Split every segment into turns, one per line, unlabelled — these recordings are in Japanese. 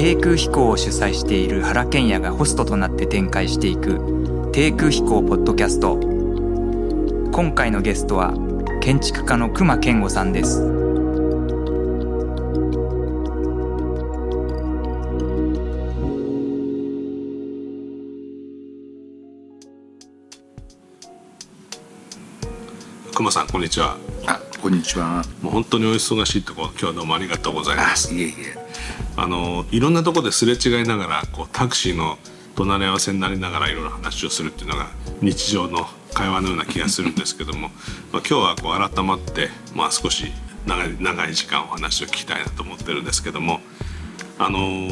低空飛行を主催している原賢也がホストとなって展開していく低空飛行ポッドキャスト。今回のゲストは建築家の熊健吾さんです。
熊さんこんにちは。
あこんにちは。
もう本当にお忙しいとこ今日はどうもありがとうございます。
いえいえ
あのいろんなとこですれ違いながらこうタクシーの隣り合わせになりながらいろいろ話をするっていうのが日常の会話のような気がするんですけども、まあ、今日はこう改まって、まあ、少し長い長い時間お話を聞きたいなと思ってるんですけどもあの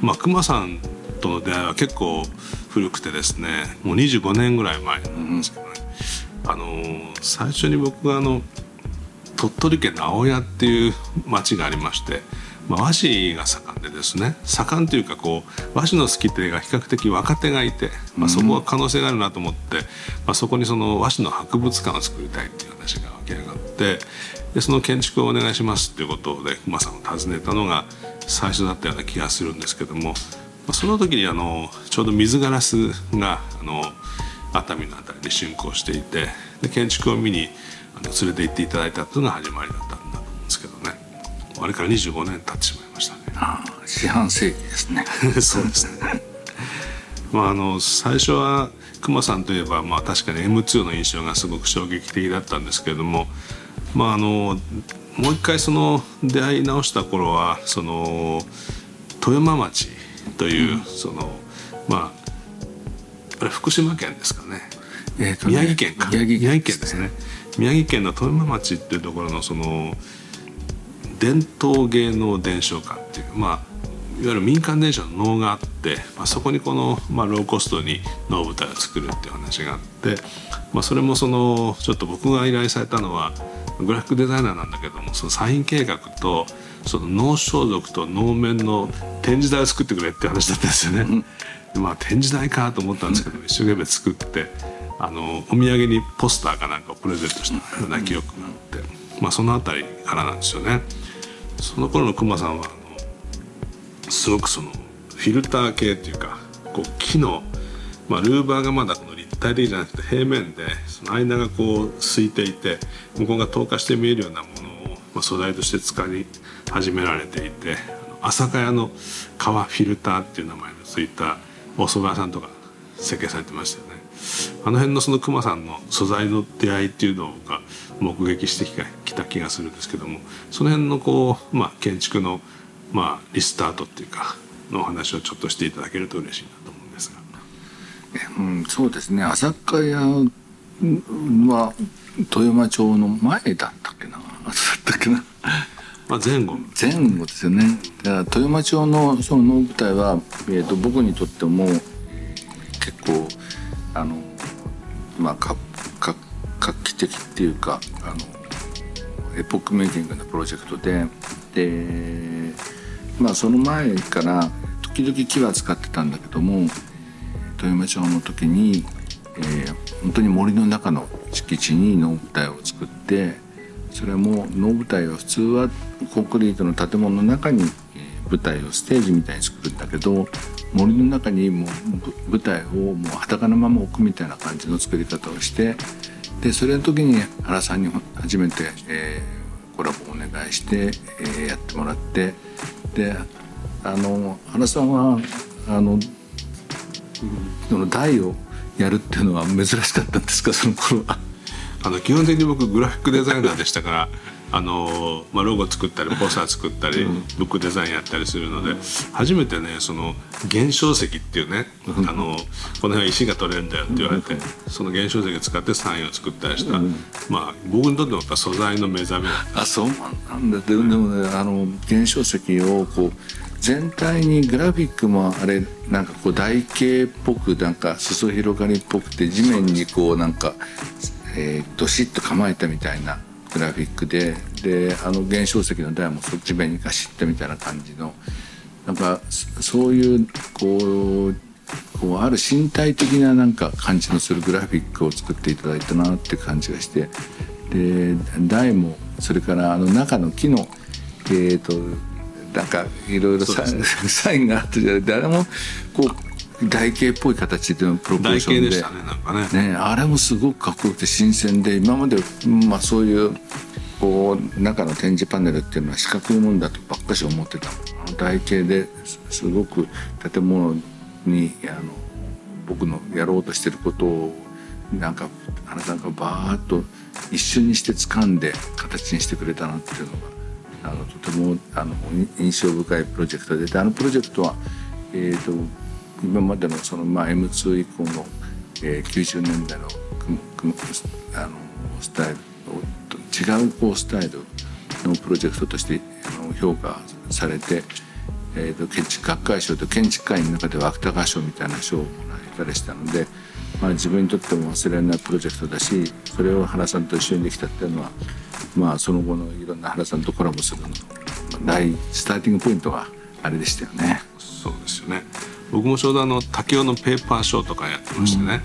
まあ熊さんとの出会いは結構古くてですねもう25年ぐらい前なんですけどね、うん、あの最初に僕があの鳥取県の青谷っていう町がありましてまあ、和紙が盛んでですね盛んというかこう和紙の好き手が比較的若手がいて、まあ、そこは可能性があるなと思って、まあ、そこにその和紙の博物館を作りたいっていう話が湧き上がってでその建築をお願いしますっていうことで熊さんを訪ねたのが最初だったような気がするんですけども、まあ、その時にあのちょうど水ガラスがあの熱海の辺りで竣工していてで建築を見にあの連れて行っていただいたというのが始まりだったんだあれから25年経ってしまいましたね。
ああ四半世紀ですね。
そうですね。まああの最初は熊さんといえば、まあ、確かに M2 の印象がすごく衝撃的だったんですけれどもまああのもう一回その出会い直した頃はその富山町という、うん、そのまああれ福島県ですかね、えー、ね、宮城県か。宮城県ですね。宮城県の富山町っていうところのその伝統芸能伝承館っていうまあいわゆる民間電車の能があって、まあ、そこにこの、まあ、ローコストに能舞台を作るっていう話があって、まあ、それもそのちょっと僕が依頼されたのはグラフィックデザイナーなんだけどもそのサイン計画とその能装束と能面の展示台を作ってくれって話だったんですよね。うん、まあ展示台かと思ったんですけど、一生懸命作ってあのお土産にポスターかなんかをプレゼントしたような記憶があって、まあ、その辺りからなんですよね。その頃のクマさんはあのすごくそのフィルター系っていうかこう木の、まあ、ルーバーがまだこの立体的じゃなくて平面でその間がこう空いていて向こうが透過して見えるようなものを、まあ、素材として使い始められていて朝霞屋の革フィルターっていう名前のついたお蕎麦屋さんとか設計されてましたよね。あの辺のその熊さんの素材の出会いっていうのが目撃してきた気がするんですけどもその辺のこう、まあ、建築の、まあ、リスタートっていうかのお話をちょっとしていただけると嬉しいなと思うんですが。
うん、そうですね朝霞屋は富山町の前だったっけな？だったっけな？
まあ、前後
前後ですよねだから富山町のその能舞台は、えーと、僕にとっても結構あのまあかか画期的っていうかあのエポックメイキングのプロジェクトででまあその前から時々木は使ってたんだけども豊山町の時に、えー、本当に森の中の敷地に能舞台を作ってそれも能舞台は普通はコンクリートの建物の中に舞台をステージみたいに作るんだけど森の中にもう舞台をもう裸のまま置くみたいな感じの作り方をしてでそれの時に原さんに初めて、えー、コラボをお願いして、えー、やってもらってであの原さんはあのその台をやるっていうのは珍しかったんですかその頃は？
あの基本的に僕グラフィックデザイナーでしたからあの、まあ、ロゴ作ったりポスター作ったり、ブックデザインやったりするので初めてねその現象石っていうね、あのこの辺は石が取れるんだよって言われて、その現象石を使ってサインを作ったりした、まあ僕にとってもやっぱ素材の目覚め。
あそうなんだでもねあの現象石をこう全体にグラフィックもあれなんかこう台形っぽくなんか裾広がりっぽくて地面にこうなんかえー、どしっと構えたみたいなグラフィックでであの原小石の台もそっち面にガシッとみたいな感じのなんかそういうこうこうある身体的ななんか感じのするグラフィックを作っていただいたなって感じがしてで台もそれからあの中の木の、えーと、なんかいろいろサ,、サインがあったじゃない。誰もこう台形っぽい形でのプロポーションで。
でしたねなんかね。
ねあれもすごくかっこよくて新鮮で今まで、まあ、そういうこう中の展示パネルっていうのは四角いもんだとばっかし思ってた。台形ですごく建物にあの僕のやろうとしてることをなんか原さんがバーッと一瞬にして掴んで形にしてくれたなっていうのがあのとてもあの印象深いプロジェクトで。であのプロジェクトは、えーと、今までのその、まあ、M2 以降の、えー、90年代のあのスタイルと違うこうスタイルのプロジェクトとしてあの評価されて、えーと、建築学会賞と建築会の中では芥川賞みたいな賞をもらえたりしたので。まあ、自分にとっても忘れられないプロジェクトだしそれを原さんと一緒にできたっていうのは、まあ、その後のいろんな原さんとコラボするの大スターティングポイントはあれでしたよね。
そうですよね僕もちょうどあの竹雄のペーパーショーとかやってましてね、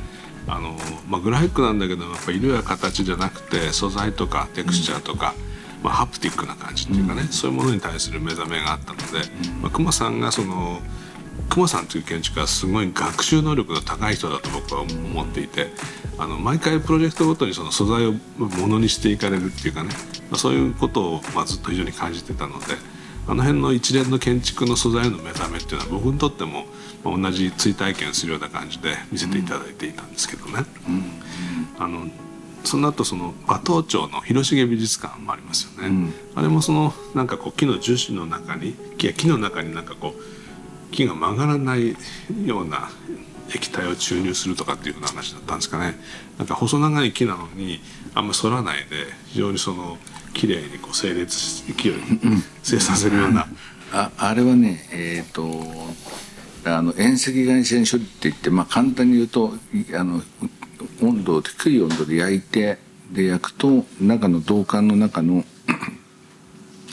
うん、あのまあ、グラフィックなんだけどやっぱ色や形じゃなくて素材とかテクスチャーとか、うん、まあ、ハプティックな感じっていうかね、うん、そういうものに対する目覚めがあったので、まあ、熊さんがその熊さんという建築家はすごい学習能力の高い人だと僕は思っていてあの毎回プロジェクトごとにその素材をものにしていかれるっていうかねそういうことをまあずっと非常に感じてたのであの辺の一連の建築の素材の目覚めっていうのは僕にとっても同じ追体験するような感じで見せていただいていたんですけどね。あのその後その馬頭町の広重美術館もありますよね、うん、あれもそのなんかこう木の樹脂の中に木の中になんかこう木が曲がらないような液体を注入するとかっていうふうな話だったんですかね。なんか細長い木なのにあんまり反らないで非常にその綺麗にこう整列し勢いに生産させるような、
ああれはねえっ、ー、とあの遠赤外線処理って言って、まあ、簡単に言うとあの温度低い温度で焼いてで焼くと中の導管の中の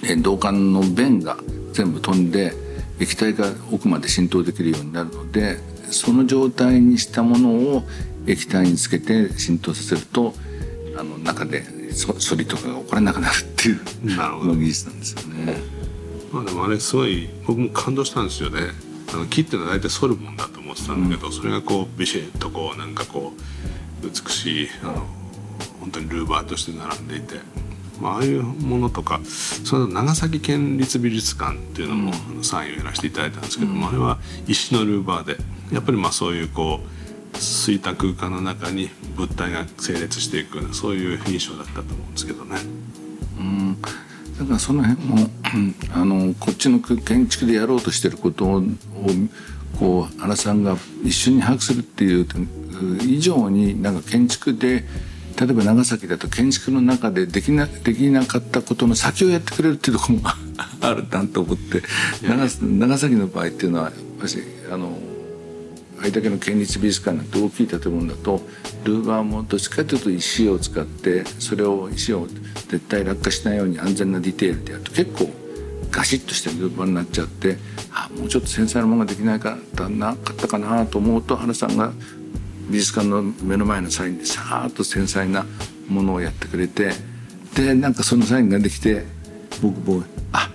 導管の弁が全部飛んで液体が奥まで浸透できるようになるのでその状態にしたものを液体につけて浸透させるとあの中で処理とかが起こらなくなるっていうの技術なんですよね。
まあでもあれすごい僕も感動したんですよね。あの木っていうのは大体反るもんだと思ってたんだけど、うん、それがこうビシッとこうなんかこう美しいあの本当にルーバーとして並んでいて。まあ、ああいうものとかその長崎県立美術館っていうのも、うん、サインをやらせていただいたんですけども、うん、あれは石のルーバーでやっぱりまあそういうこう空いた空間の中に物体が整列していくそういう印象だったと思うんですけどね。
うん。だからその辺もあのこっちの建築でやろうとしてることをこう原さんが一緒に把握するっていう以上になんか建築で例えば長崎だと建築の中でできなできなかったことの先をやってくれるっていうところもある。なと思って。長長崎の場合っていうのは私あのあれだけの県立美術館なんて大きい建物だとルーバーもどっちかというと石を使ってそれを石を絶対落下しないように安全なディテールでやると。結構ガシッとしたルーバーになっちゃってあもうちょっと繊細なものができないかなかったかなと思うと原さんが美術館の目の前のサインでさーっと繊細なものをやってくれてでなんかそのサインができて僕もあ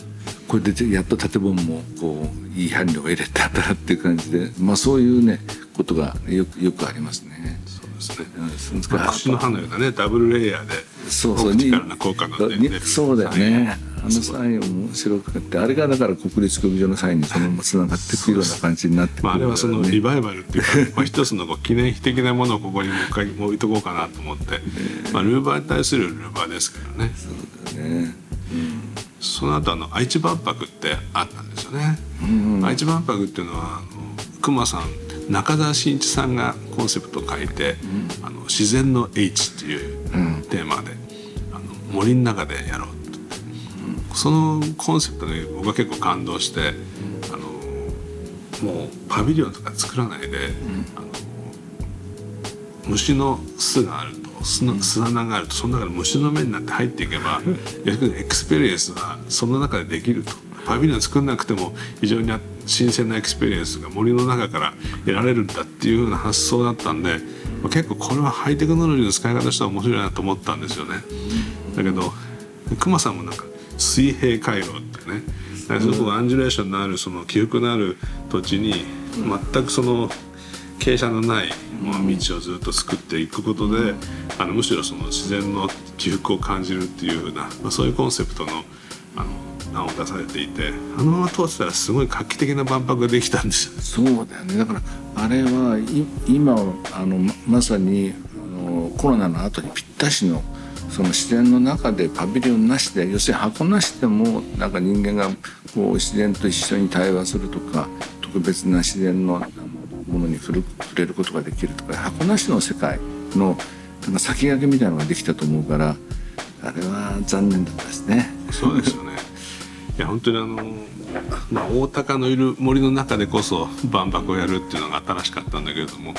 これでやっと建物もこういい伴侶が入れてあったらっていう感じで、まあ、そういうねことがよくよくありますね。
そうですね。串の葉のようなねダブルレイヤーで
そうそう
力の効果が出
そうだよね。あのサイン面白くてあれがだから国立競技場のサインにそのままつながっていくような感じになってくる、
まあ、あれはそのリバイバルっていうか、まあ、一つのこう記念碑的なものをここにもう一回置いとこうかなと思って、まあ、ルーバーに対するルーバーですからね。
そうだね、うん
その後あの愛知万博ってあったんですよね。うんうん、愛知万博っていうのはあの熊さん中澤慎一さんがコンセプトを書いて「うん、あの自然の H」っていうテーマで、あの森の中でやろうそのコンセプトに僕は結構感動して、あのもうパビリオンとか作らないで、あの虫の巣があると巣の巣穴があるとその中で虫の目になって入っていけば逆にエクスペリエンスはその中でできると。パビリオン作んなくても非常に新鮮なエクスペリエンスが森の中から得られるんだっていうような発想だったんで結構これはハイテクノロジーの使い方としては面白いなと思ったんですよね。だけど熊さんもなんか水平回路ってねすごくアンジュレーションのあるその起伏のある土地に全くその傾斜のない道をずっと作っていくことで、あのむしろその自然の起伏を感じるっていうふうな、まあ、そういうコンセプトのあの名を出されていてあのまま通ってたらすごい画期的な万博ができたんです
よ。そうだよねだからあれは今あのまさにあのコロナの後にぴったしのその自然の中でパビリオンなしで要するに箱なしでもなんか人間がこう自然と一緒に対話するとか特別な自然のものに触れることができるとか箱なしの世界のなんか先駆けみたいなのができたと思うからあれは残念だったですね。
そうですよね いや本当にあの、まあ、大鷹のいる森の中でこそ万博をやるっていうのが新しかったんだけれどもや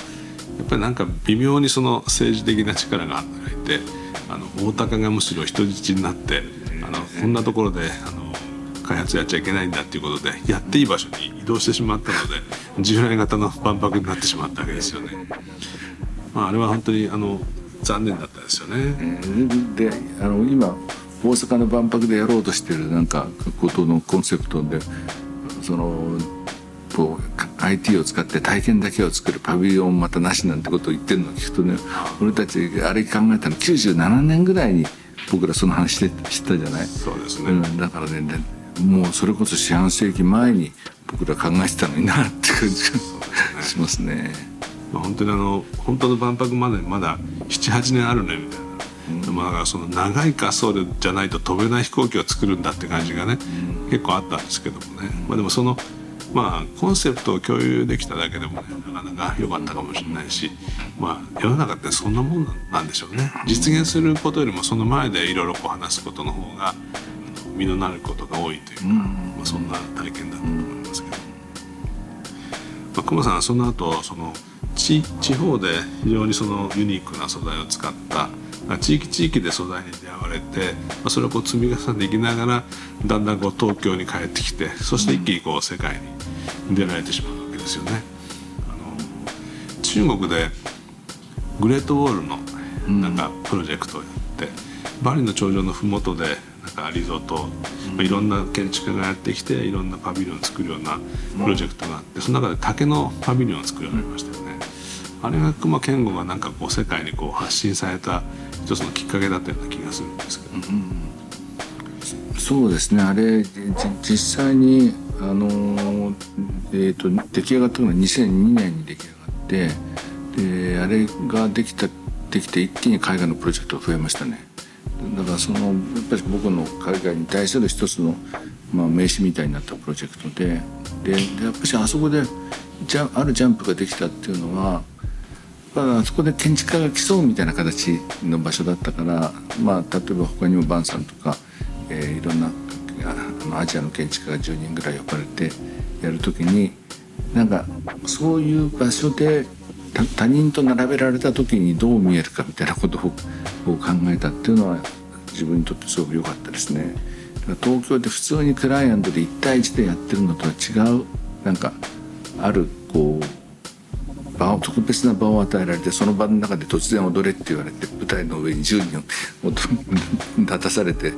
っぱりなんか微妙にその政治的な力が働いてあの大鷹がむしろ人質になってあのこんなところであの開発やっちゃいけないんだっていうことでやっていい場所に移動してしまったので従来型の万博になってしまったわけですよね。まあ、あれは本当にあの残念だったですよね。
であの今大阪の万博でやろうとしてるなんかことのコンセプトでそのこう IT を使って体験だけを作るパビリオンまたなしなんてことを言ってるのを聞くとね俺たちあれ考えたの97年ぐらいに僕らその話して知ったじゃない？
そうですね、
うん、だからねもうそれこそ四半世紀前に僕ら考えてたのになって感じがしますね。
まあ、本当にあの本当の万博までまだ78年あるねみたいな。うん、まあその長い滑走路じゃないと飛べない飛行機を作るんだって感じがね、うん、結構あったんですけどもね、まあ、でもそのまあコンセプトを共有できただけでもねなかなか良かったかもしれないし、まあ、世の中ってそんなもんなんでしょうね実現することよりもその前でいろいろ話すことの方が身のなることが多いというか、まあ、そんな体験だと思いますけど、まあ、熊さんはその後その地地方で非常にそのユニークな素材を使った地域地域で素材に出会われて、まあ、それをこう積み重ねていきながらだんだんこう東京に帰ってきてそして一気にこう世界に出られてしまうわけですよね。あの中国でグレートウォールのなんかプロジェクトをやって、バリの頂上の麓でなんかリゾート、まあ、いろんな建築家がやってきていろんなパビリオンを作るようなプロジェクトがあってその中で竹のパビリオンを作られましたよね。あれが熊健吾がなんかこう世界にこう発信された一つのきっかけだったような気がするんですけど、うん、
そうですねあれ実際にあの、えーと、出来上がったのが2002年に出来上がってであれができたできて一気に海外のプロジェクトが増えましたねだからそのやっぱり僕の海外に対する一つの、まあ、名刺みたいになったプロジェクトででやっぱりあそこでじゃあるジャンプができたっていうのはあそこで建築家が競うみたいな形の場所だったから、まあ、例えば他にもバンさんとか、えー、いろんなあのアジアの建築家が10人ぐらい呼ばれてやる時になんかそういう場所で他人と並べられた時にどう見えるかみたいなことを考えたっていうのは自分にとってすごく良かったですね。東京で普通にクライアントで1対1でやってるのとは違うなんかあるこう場を特別な場を与えられてその場の中で突然踊れって言われて舞台の上に10人立たされて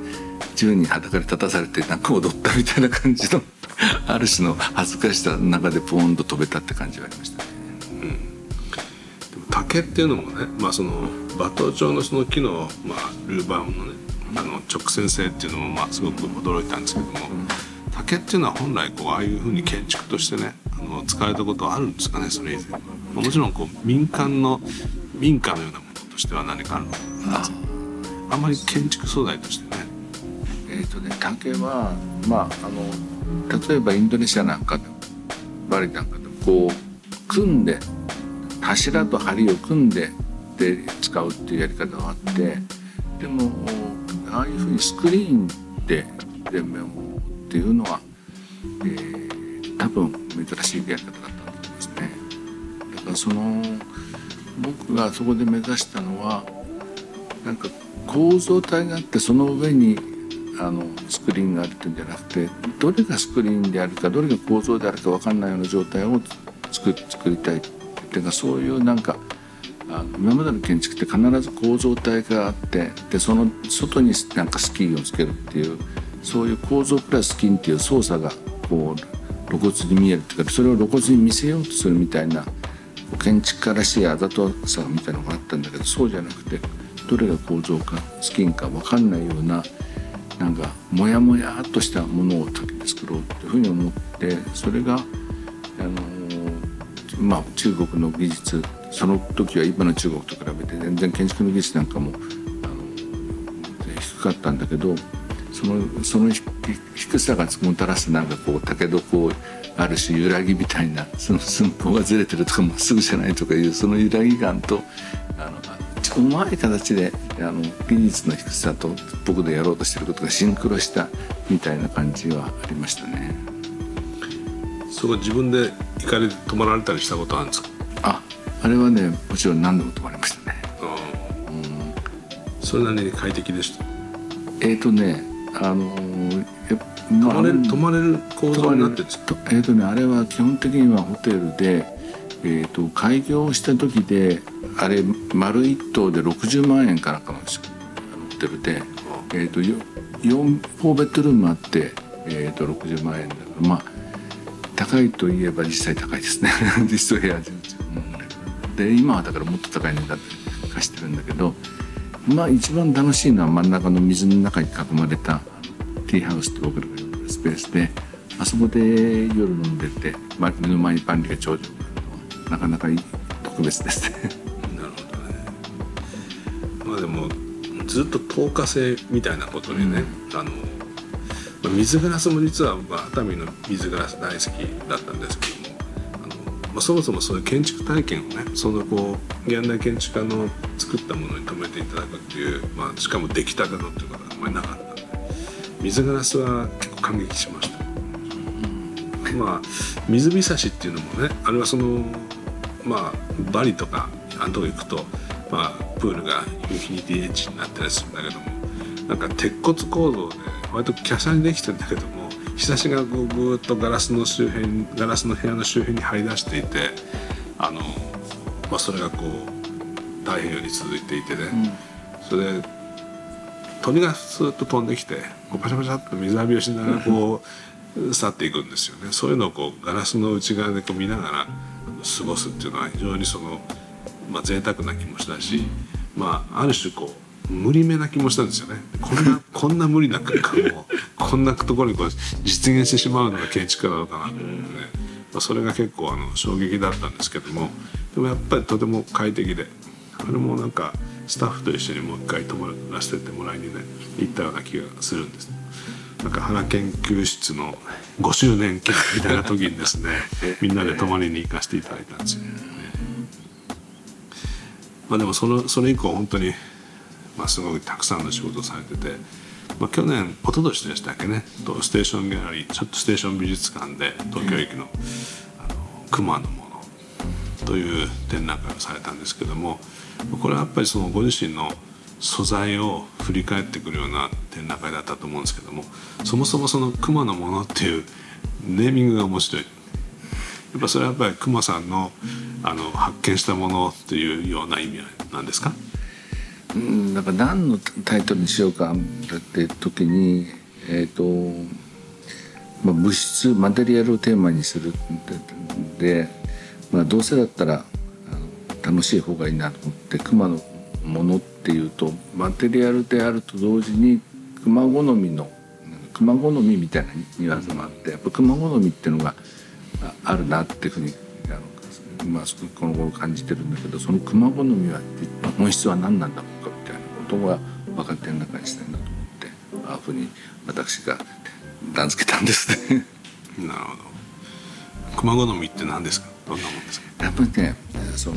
10人裸で立たされてなんか踊ったみたいな感じのある種の恥ずかしさの中でポーンと飛べたって感じがありました。
竹っていうのもね、まあ、その馬頭町のその木の、まあ、ルーバームのねあの直線性っていうのもまあすごく驚いたんですけども、竹っていうのは本来こうああいうふうに建築としてねあの使われたことはあるんですかねそれ以前。は。もちろんこう民間の民家のようなものとしては何かあるのかあんまり建築素材としてね。
えっ、ー、とね竹はまああの例えばインドネシアなんかでもバリなんかでもこう組んで柱と梁を組んでで使うっていうやり方があってでもああいうふうにスクリーンで全面をっていうのは、えー、多分珍しいやり方だったと思いますね。だからその僕がそこで目指したのはなんか構造体があってその上にあのスクリーンがあるっていうんじゃなくてどれがスクリーンであるかどれが構造であるか分かんないような状態を作作りたいていうかそういうなんかあの今までの建築って必ず構造体があってでその外になんかスキーをつけるっていうそういう構造プラススキンっていう操作がこう露骨に見えるっていうかそれを露骨に見せようとするみたいな建築家らしいあざとさみたいなのがあったんだけどそうじゃなくてどれが構造かスキンか分かんないようななんかモヤモヤっとしたものを作ろうっていうふうに思ってそれがあのまあ中国の技術その時は今の中国と比べて全然建築の技術なんかもあの低かったんだけどそのその低さがもたらすなんかこう竹床ある種揺らぎみたいなその寸法がずれてるとかまっすぐじゃないとかいうその揺らぎ感とあのうまい形であの技術の低さと僕でやろうとしてることがシンクロしたみたいな感じはありましたね。
そこ自分で行かれて泊まられたりしたことあるんですか？
ああれはねもちろん何度も泊まりましたね。
うん、それなりに快適でした？
えっ、ー、とねあの
泊まれる泊まれる構造になってるんですか？
えっ、ー、とねあれは基本的にはホテルで、えーと、開業した時であれ丸一棟で60万円からかなんですよ。ホテルで、えーと、4, 4ベッドルームあって、えーと、60万円だからまあ高いといえば実際高いですね 実質部屋で今はだからもっと高い値段で貸してるんだけどまあ一番楽しいのは真ん中の水の中に囲まれたティーハウスって僕らが呼んでるスペースであそこで夜飲んでて、まあ、目の前にパンリが長女があるのはなかなか特別ですね。
なるほどね。まあでもずっと透過性みたいなことにね、うん、あの水グラスも実は、まあ、熱海の水グラス大好きだったんですけどもあのまあ、そもそもそういう建築体験をねそのこう現代建築家の作ったものに止めていただくっていう、まあ、しかも出来たてのっていうことがあんまりなかったんで水ガラスは結構感激しました。まあ水浸しっていうのもねあれはそのまあバリとかあのとこ行くと、まあ、プールがインフィニティエッジになったりするんだけどもなんか鉄骨構造で割と華奢にできてるんだけども日差しがぐぐっとガラスの周辺ガラスの部屋の周辺に張り出していてあの、まあ、それがこう太平洋に続いていてね、うん、それで鳥がスーッと飛んできてこうパシャパシャっと水浴びをしながらこう去っていくんですよね。そういうのをこうガラスの内側でこう見ながら過ごすっていうのは非常にその、まあ、贅沢な気もしたし、まあ、ある種こう無理めな気もしたんですよねこんな こんな無理な空間をこんなところにこう実現してしまうのが建築家なのかなと思ってね、まあ、それが結構あの衝撃だったんですけどもでもやっぱりとても快適であれもなんかスタッフと一緒にもう一回泊まらせてもらいにね行ったような気がするんです。なんか花研究室の5周年記念みたいな時にですね みんなで泊まりに行かせていただいたんですよね。まあ、でもそのそれ以降本当にまあ、すごくたくさんの仕事をされてて、まあ、去年一昨年でしたっけねとステーションギャラリーちょっとステーション美術館で東京駅の「あの熊のもの」という展覧会をされたんですけどもこれはやっぱりそのご自身の素材を振り返ってくるような展覧会だったと思うんですけどもそもそもその「熊のもの」っていうネーミングが面白い。やっぱそれはやっぱり熊さんのあの発見したものというような意味なんですか？
うん、なんか何のタイトルにしようかって時にえっ、ー、と、まあ、物質マテリアルをテーマにするで、まあ、どうせだったら楽しい方がいいなと思って熊のものっていうとマテリアルであると同時に熊好みの熊好みみたいなニュアンスもあってやっぱ熊好みっていうのがあるなっていうふうにまあ、この頃感じてるんだけどその熊好みは本質は何なんだろうかみたいなことが分かってる中にしたいなと思ってああいうふうに私が名付けたんですね。
なるほど。熊好みって何ですか？どんなもんですか？
やっぱりねその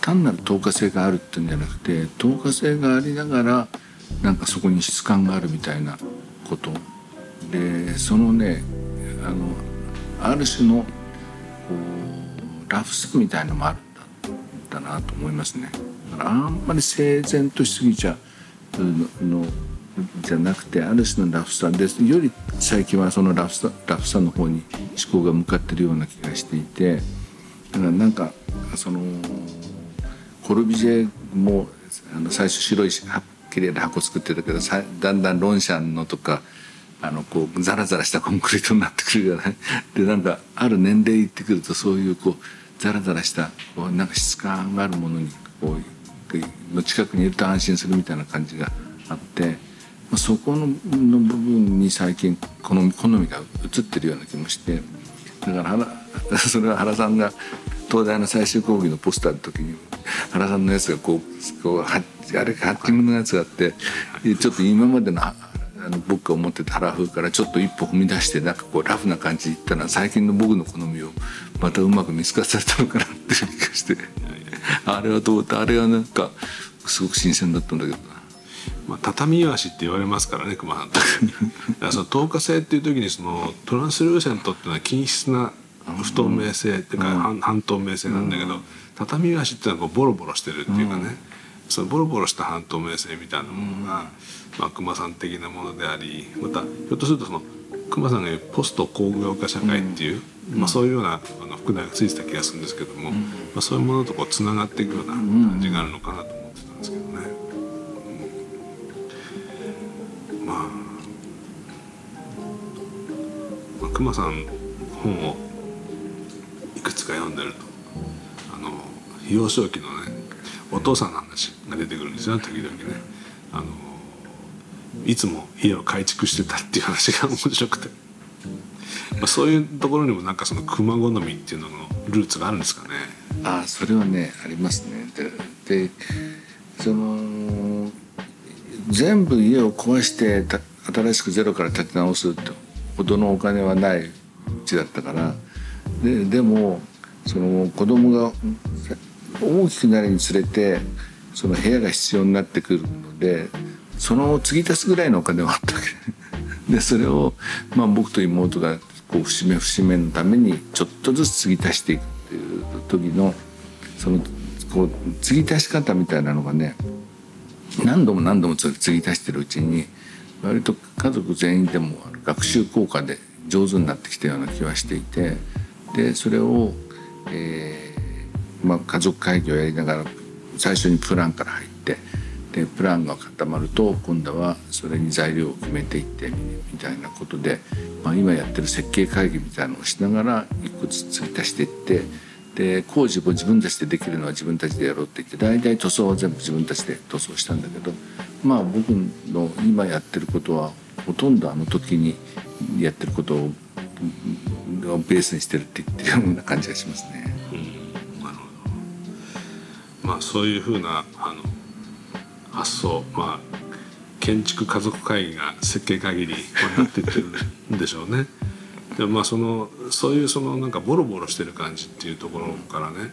単なる透過性があるっていうんじゃなくて透過性がありながらなんかそこに質感があるみたいなこと。でそのねあのある種のこうラフさみたいのもあるんだなと思いますね。だからあんまり整然としすぎちゃうのじゃなくてある種のラフさですより最近はそのラフさラフさの方に思考が向かってるような気がしていてだからなんかそのコルビジェもあの最初白い綺麗な箱作ってたけどだんだんロンシャンのとかあのこうザラザラしたコンクリートになってくるじゃないでなんかある年齢いってくるとそういうこうザラザラしたこうなんか質感があるものにこうの近くにいると安心するみたいな感じがあって、まあ、そこの部分に最近好み好みが移ってるような気もしてだから原 それは原さんが東大の最終講義のポスターの時に原さんのやつがこうこうあれハッチングのやつがあってちょっと今までのあの僕が思ってた原風からちょっと一歩踏み出してなんかこうラフな感じでいったら最近の僕の好みをまたうまく見つかされたのかなっていう気がして。あれはどうあれはなんかすごく新鮮だったんだけど。な。
まあ、畳イワシって言われますからね熊さんとだその透過性っていう時にそのトランスルーセントっていうのは均質な不透明性っていうか、半半透明性なんだけど、畳イワシっていうのはこうボロボロしてるっていうかね、そのボロボロした半透明性みたいなものが、まあ、熊さん的なものでありまたひょっとするとその熊さんが言うポスト工業化社会っていう、まあ、そういうようなあの副題がついてた気がするんですけども、まあ、そういうものとこうつながっていくような感じがあるのかなと思ってたんですけどね。うん、まあ、まあ、熊さん本をいくつか読んでると。あの幼少期のねお父さんの話が出てくるんですよ時々ね。あのいつも家を改築してたっていう話が面白くて、まあ、そういうところにもなんかその熊好みっていうののルーツがあるんですかね。
あそれはねありますね。ででその全部家を壊して新しくゼロから建て直すってほどのお金はないうちだったからででもその子供が大きくなるにつれてその部屋が必要になってくるのでその継ぎ足すぐらいのお金はあったわけ。でそれを、まあ、僕と妹がこう節目節目のためにちょっとずつ継ぎ足していくっていう時のそのこう継ぎ足し方みたいなのがね何度も何度も継ぎ足してるうちに割と家族全員でも学習効果で上手になってきたような気はしていてでそれを、えーまあ、家族会議をやりながら最初にプランから入ってでプランが固まると今度はそれに材料を決めていってみたいなことで、まあ、今やってる設計会議みたいなのをしながら一個ずつ追加していってで工事も自分たちでできるのは自分たちでやろうって言って大体塗装は全部自分たちで塗装したんだけどまあ僕の今やってることはほとんどあの時にやってることをベースにしてるって言ってるような感じがしますね。
まあそういうふうなあの発想まあ建築家族会議が設計会議になっていってるんでしょうね。でまあそのそういうそのなんかボロボロしてる感じっていうところからね、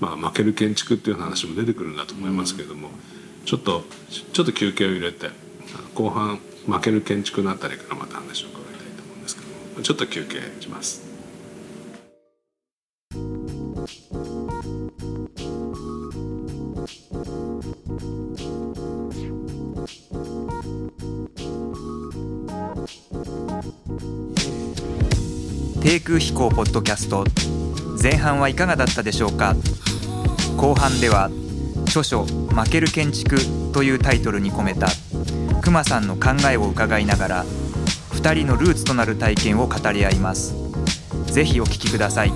まあ、負ける建築っていう話も出てくるんだと思いますけれども、ちょっとちょっと休憩を入れて後半負ける建築のあたりからまた話を伺いたいと思うんですけどもちょっと休憩します。
空飛行ポッドキャスト前半はいかがだったでしょうか？後半では著書「負ける建築」というタイトルに込めた熊さんの考えを伺いながら2人のルーツとなる体験を語り合います。ぜひお聞きください。